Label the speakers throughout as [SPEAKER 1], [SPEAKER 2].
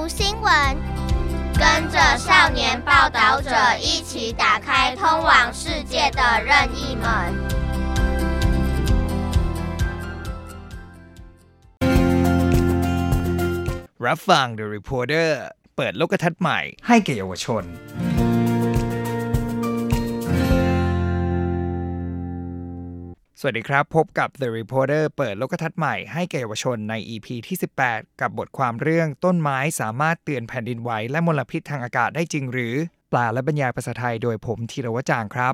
[SPEAKER 1] 读新闻，
[SPEAKER 2] 跟着少年报道者一起打开通往世界的任意门。
[SPEAKER 3] รับฟัง The Reporter เปิดโลกทัศน์ใหม่ให้แก่เยาวชน สวัสดีครับ พบกับ The Reporter เปิดโลกทัศน์ใหม่ให้แก่เยาวชนใน EP ที่ 18 กับบทความเรื่องต้นไม้สามารถเตือนแผ่นดินไหวและมลพิษทางอากาศได้จริงหรือ ปลาและบรรยายภาษาไทยโดยผมธีรวจางครับ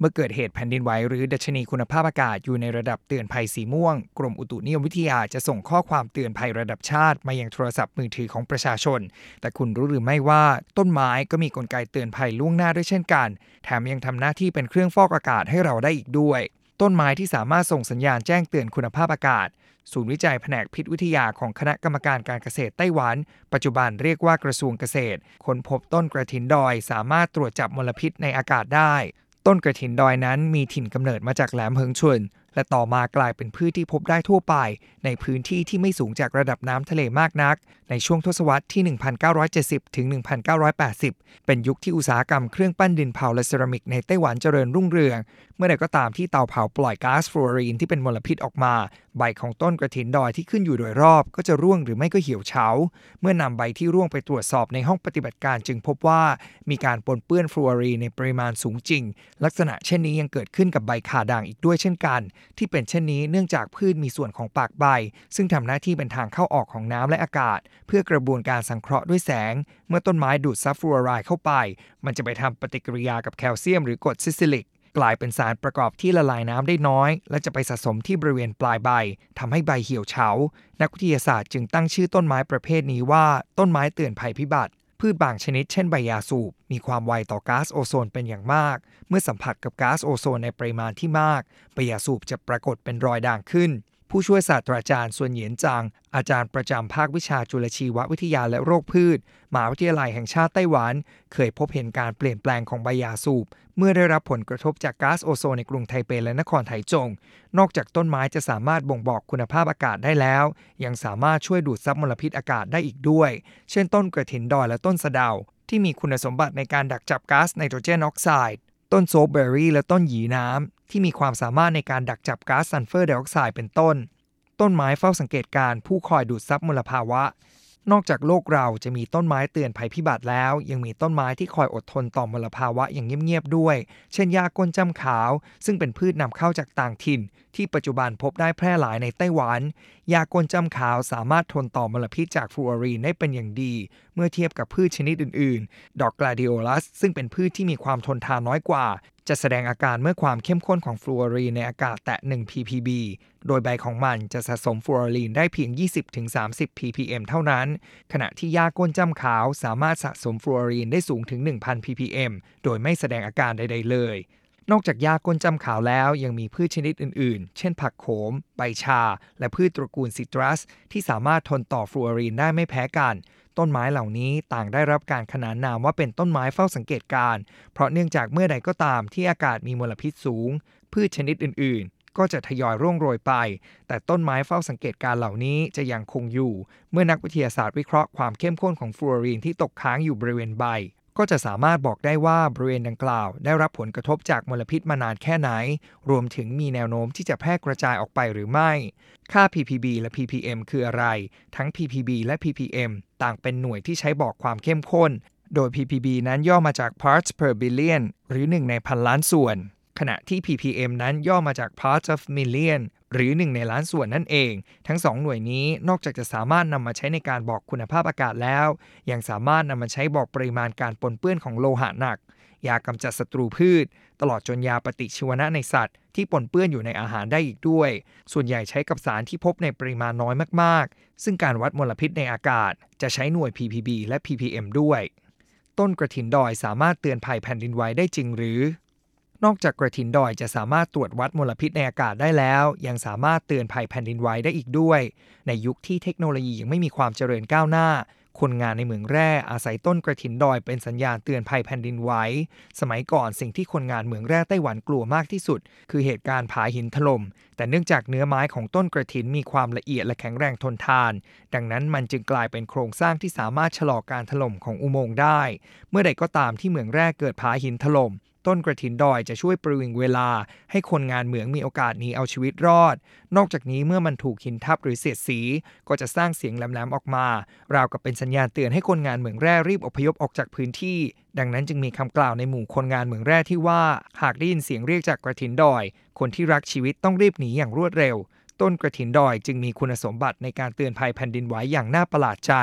[SPEAKER 3] เมื่อเกิดเหตุแผ่นดินไหวหรือดัชนีคุณภาพอากาศอยู่ในระดับเตือนภัยสีม่วง กรมอุตุนิยมวิทยาจะส่งข้อความเตือนภัยระดับชาติ มายังโทรศัพท์มือถือของประชาชน แต่คุณรู้หรือไม่ว่าต้นไม้ก็มีกลไกเตือนภัยล่วงหน้าด้วยเช่นกัน แถมยังทำหน้าที่เป็นเครื่องฟอกอากาศให้เราได้อีกด้วย ต้นไม้ที่สามารถส่งสัญญาณแจ้งเตือนคุณภาพอากาศศูนย์วิจัยแผนกพิษวิทยาของคณะกรรมการการเกษตรไต้หวัน ปัจจุบันเรียกว่ากระทรวงเกษตร ค้นพบต้นกระถินดอยสามารถตรวจจับมลพิษในอากาศได้ ต้นกระถินดอยนั้นมีถิ่นกำเนิดมาจากแหลมเฮิงชุนและต่อมากลายเป็นพืชที่พบได้ทั่วไป ในพื้นที่ที่ไม่สูงจากระดับน้ำทะเลมากนัก ในช่วงทศวรรษที่ 1970 ถึง 1980 เป็นยุคที่อุตสาหกรรมเครื่องปั้นดินเผาและเซรามิกในไต้หวันเจริญรุ่งเรือง เมื่อใดก็ตามที่เตาเผาปล่อยก๊าซฟลูออรีนที่เป็นมลพิษออกมา ใบของต้นกระถินดอยที่ขึ้นอยู่โดยรอบ ก็จะร่วงหรือไม่ก็เหี่ยวเฉา เมื่อนำใบที่ร่วงไปตรวจสอบในห้องปฏิบัติการจึงพบว่ามีการปนเปื้อนฟลูออรีนในปริมาณสูงจริง ลักษณะเช่นนี้ยังเกิดขึ้นกับใบขาด่างอีกด้วยเช่นกันที่เป็นเช่นนี้เนื่องจากพืชมีส่วนของปากใบ ซึ่งทำหน้าที่เป็นทางเข้าออกของน้ำและอากาศ เพื่อกระบวนการสังเคราะห์ด้วยแสง เมื่อต้นไม้ดูดซับฟลูออไรด์เข้าไป มันจะไปทำปฏิกิริยากับแคลเซียมหรือกรดซิลิซิกกลายเป็นสารประกอบที่ละลายน้ำได้น้อย และจะไปสะสมที่บริเวณปลายใบทำให้ใบเหี่ยวเฉา นักวิทยาศาสตร์จึงตั้งชื่อต้นไม้ประเภทนี้ว่า ต้นไม้เตือนภัยพิบัติ พืชบางชนิดเช่นใบยาสูบ มีความไวต่อก๊าซโอโซนเป็นอย่างมาก เมื่อสัมผัสกับก๊าซโอโซนในปริมาณที่มาก ใบยาสูบจะปรากฏเป็นรอยด่างขึ้น ผู้ช่วยศาสตราจารย์ส่วนเหยียนจาง อาจารย์ประจำภาควิชาจุลชีววิทยาและโรคพืชมหาวิทยาลัยแห่งชาติไต้หวัน เคยพบเห็นการเปลี่ยนแปลงของใบยาสูบ เมื่อได้รับผลกระทบจากก๊าซโอโซนในกรุงไทเปและนครไถจง นอกจากต้นไม้จะสามารถบ่งบอกคุณภาพอากาศได้แล้ว ยังสามารถช่วยดูดซับมลพิษอากาศได้อีกด้วย เช่นต้นกระถินดอยและต้นสะเดา ที่มีคุณสมบัติในการดักจับก๊าซไนโตรเจนออกไซด์ ต้นโซปเบอร์รี่และต้นหยีน้ำ ที่มีความสามารถในการดักจับก๊าซซัลเฟอร์ไดออกไซด์เป็นต้น ต้นไม้เฝ้าสังเกตการณ์ผู้คอยดูดซับมลภาวะ นอกจากโลกเราจะมีต้นไม้เตือนภัยพิบัติแล้ว ยังมีต้นไม้ที่คอยอดทนต่อมลภาวะอย่างเงียบๆด้วย เช่นหญ้าก้นจ้ำขาว ซึ่งเป็นพืชนำเข้าจากต่างถิ่น ที่ปัจจุบันพบได้แพร่หลายในไต้หวันหญ้าก้นจ้ำขาวสามารถทนต่อมลพิษจากฟลูออรีนได้เป็นอย่างดี เมื่อเทียบกับพืชชนิดอื่นๆ ดอกกลาดิโอลัส ซึ่งเป็นพืชที่มีความทนทานน้อยกว่า จะแสดงอาการเมื่อความเข้มข้นของฟลูออรีนในอากาศแตะ 1 ppb โดยใบของมันจะสะสมฟลูออรีนได้เพียง 20-30 ppm เท่านั้น ขณะที่หญ้าก้นจ้ำขาวสามารถสะสมฟลูออรีนได้สูงถึง 1,000 ppm โดยไม่แสดงอาการใด ๆ เลย นอกจากหญ้าก้นจ้ำขาวแล้วยังมีพืชชนิดอื่นๆ เช่นผักโขม ใบชา และพืชตระกูลซิตรัส ที่สามารถทนต่อฟลูออรีนได้ไม่แพ้กัน ต้นไม้เหล่านี้ต่างได้รับการขนานนามว่าเป็นต้นไม้เฝ้าสังเกตการณ์เพราะเนื่องจากเมื่อใดก็ตามที่อากาศมีมลพิษสูง พืชชนิดอื่นๆก็จะทยอยร่วงโรยไป แต่ต้นไม้เฝ้าสังเกตการณ์เหล่านี้จะยังคงอยู่ เมื่อนักวิทยาศาสตร์วิเคราะห์ความเข้มข้นของฟลูออรีนที่ตกค้างอยู่บริเวณใบ ก็จะสามารถบอกได้ว่าบริเวณดังกล่าว ได้รับผลกระทบจากมลพิษมานานแค่ไหน รวมถึงมีแนวโน้มที่จะแพร่กระจายออกไปหรือไม่ ค่า ppb และ ppm คืออะไร ทั้ง ppb และ ppm ต่างเป็นหน่วยที่ใช้บอกความเข้มข้น โดย ppb นั้นย่อมาจาก parts per billion หรือ 1 ในพันล้านส่วน ขณะที่ ppm นั้นย่อมาจาก parts of million หรือ 1 ในล้านส่วนนั่นเอง ทั้ง 2 หน่วยนี้นอกจากจะสามารถนำมาใช้ในการบอกคุณภาพอากาศแล้ว ยังสามารถนำมาใช้บอกปริมาณการปนเปื้อนของโลหะหนัก ยากำจัดศัตรูพืช ตลอดจนยาปฏิชีวนะในสัตว์ ที่ปนเปื้อนอยู่ในอาหารได้อีกด้วย ส่วนใหญ่ใช้กับสารที่พบในปริมาณน้อยมากๆ ซึ่งการวัดมลพิษในอากาศ จะใช้หน่วย ppb และ ppm ด้วย ต้นกระถินดอยสามารถเตือนภัยแผ่นดินไหวได้จริงหรือ นอกจากกระถินดอยจะสามารถตรวจวัดมลพิษในอากาศได้แล้ว ยังสามารถเตือนภัยแผ่นดินไหวได้อีกด้วย ในยุคที่เทคโนโลยียังไม่มีความเจริญก้าวหน้า คนงานในเหมืองแร่อาศัยต้นกระถินดอยเป็นสัญญาณเตือนภัยแผ่นดินไหวสมัยก่อนสิ่งที่คนงานเหมืองแร่ไต้หวันกลัวมากที่สุด คือเหตุการณ์ผาหินถล่มแต่เนื่องจากเนื้อไม้ของต้นกระถินมีความละเอียดและแข็งแรงทนทาน ดังนั้นมันจึงกลายเป็นโครงสร้างที่สามารถชะลอการถล่มของอุโมงค์ได้ เมื่อใดก็ตามที่เหมืองแร่เกิดผาหินถล่ม ต้นกระถินดอยจะช่วยประวิงเวลา ให้คนงานเหมืองมีโอกาสหนีเอาชีวิตรอด นอกจากนี้เมื่อมันถูกหินทับหรือเสียดสี ก็จะสร้างเสียงแหลมๆออกมา ราวกับเป็นสัญญาณเตือนให้คนงานเหมืองแร่รีบอพยพออกจากพื้นที่ ดังนั้นจึงมีคำกล่าวในหมู่คนงานเหมืองแร่ที่ว่า หากได้ยินเสียงเรียกจากกระถินดอย คนที่รักชีวิตต้องรีบหนีอย่างรวดเร็ว ต้นกระถินดอยจึงมีคุณสมบัติในการเตือนภัยแผ่นดินไหวอย่างน่าประหลาดใจ